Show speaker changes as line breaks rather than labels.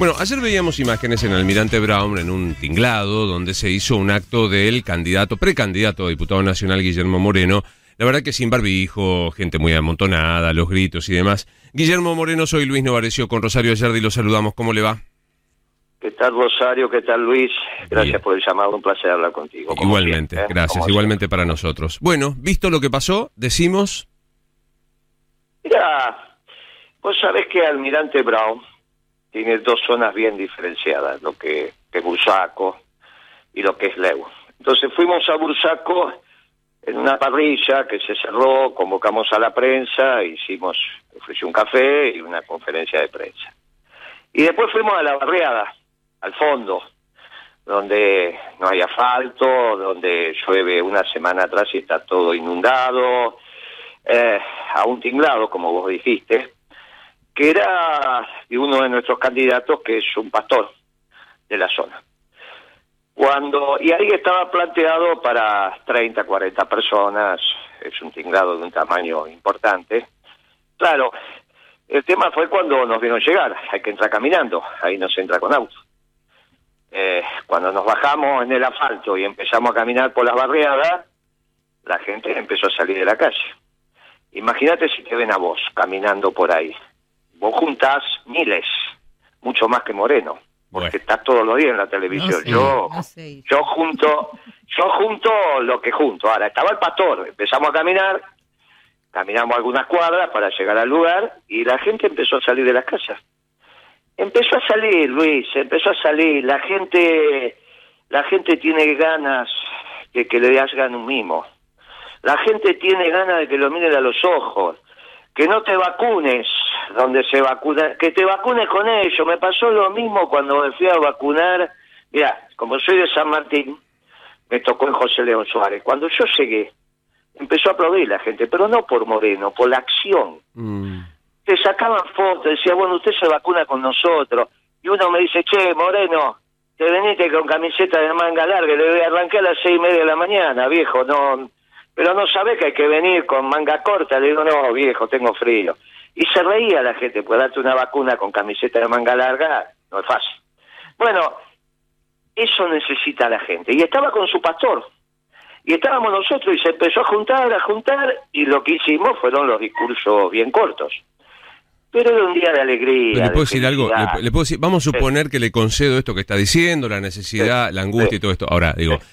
Bueno, ayer veíamos imágenes en Almirante Brown en un tinglado donde se hizo un acto del candidato, precandidato a diputado nacional Guillermo Moreno. La verdad que sin barbijo, gente muy amontonada, los gritos y demás. Guillermo Moreno, soy Luis Novarecio con Rosario Ayardi, lo saludamos. ¿Cómo le va?
¿Qué tal Rosario? ¿Qué tal Luis? Gracias por el llamado, un placer hablar contigo.
Igualmente,
¿eh?
gracias, igualmente para nosotros. Bueno, visto lo que pasó, decimos...
Mira, vos sabés que Almirante Brown tiene dos zonas bien diferenciadas, lo que, es Bursaco y lo que es Leu. Entonces fuimos a Bursaco en una parrilla que se cerró, convocamos a la prensa, hicimos, ofreció un café y una conferencia de prensa. Y después fuimos a la barriada, al fondo, donde no hay asfalto, donde llueve una semana atrás y está todo inundado, eh, a tinglado, como vos dijiste, que era de uno de nuestros candidatos, que es un pastor de la zona. Cuando, y ahí estaba planteado para 30, 40 personas, es un tinglado de un tamaño importante. Claro, el tema fue cuando nos vieron llegar, hay que entrar caminando, ahí no se entra con auto. Eh, cuando nos bajamos en el asfalto y empezamos a caminar por las barriadas, la gente empezó a salir de la calle. Imagínate si te ven a vos caminando por ahí. Vos juntás miles, mucho más que Moreno, porque estás todos los días en la televisión. yo, yo junto, yo junto lo que junto. Ahora estaba el pastor, empezamos a caminar, caminamos algunas cuadras para llegar al lugar y la gente empezó a salir de las casas. Empezó a salir, Luis, empezó a salir. La gente, la gente tiene ganas de que le hagan un mimo. La gente tiene ganas de que lo miren a los ojos. Que no te vacunes donde se vacuna, que te vacunes con ellos. Me pasó lo mismo cuando me fui a vacunar. Mira, como soy de San Martín, me tocó en José León Suárez. Cuando yo llegué, empezó a aplaudir la gente, pero no por Moreno, por la acción. Mm te sacaban fotos, decía, bueno, usted se vacuna con nosotros. Y uno me dice, che, Moreno, te veniste con camiseta de manga larga, le arranqué a las seis y media de la mañana, viejo, no, pero no sabe que hay que venir con manga corta. Le digo, no, viejo, tengo frío. Y se reía la gente, pues darte una vacuna con camiseta de manga larga no es fácil. Bueno, eso necesita la gente. Y estaba con su pastor. Y estábamos nosotros y se empezó a juntar, a juntar, y lo que hicimos fueron los discursos bien cortos. Pero era un día de alegría.
¿Le puedo decir algo? ¿Le, puedo decir, vamos a suponer que le concedo esto que está diciendo, la necesidad, la angustia y todo esto. Ahora, digo,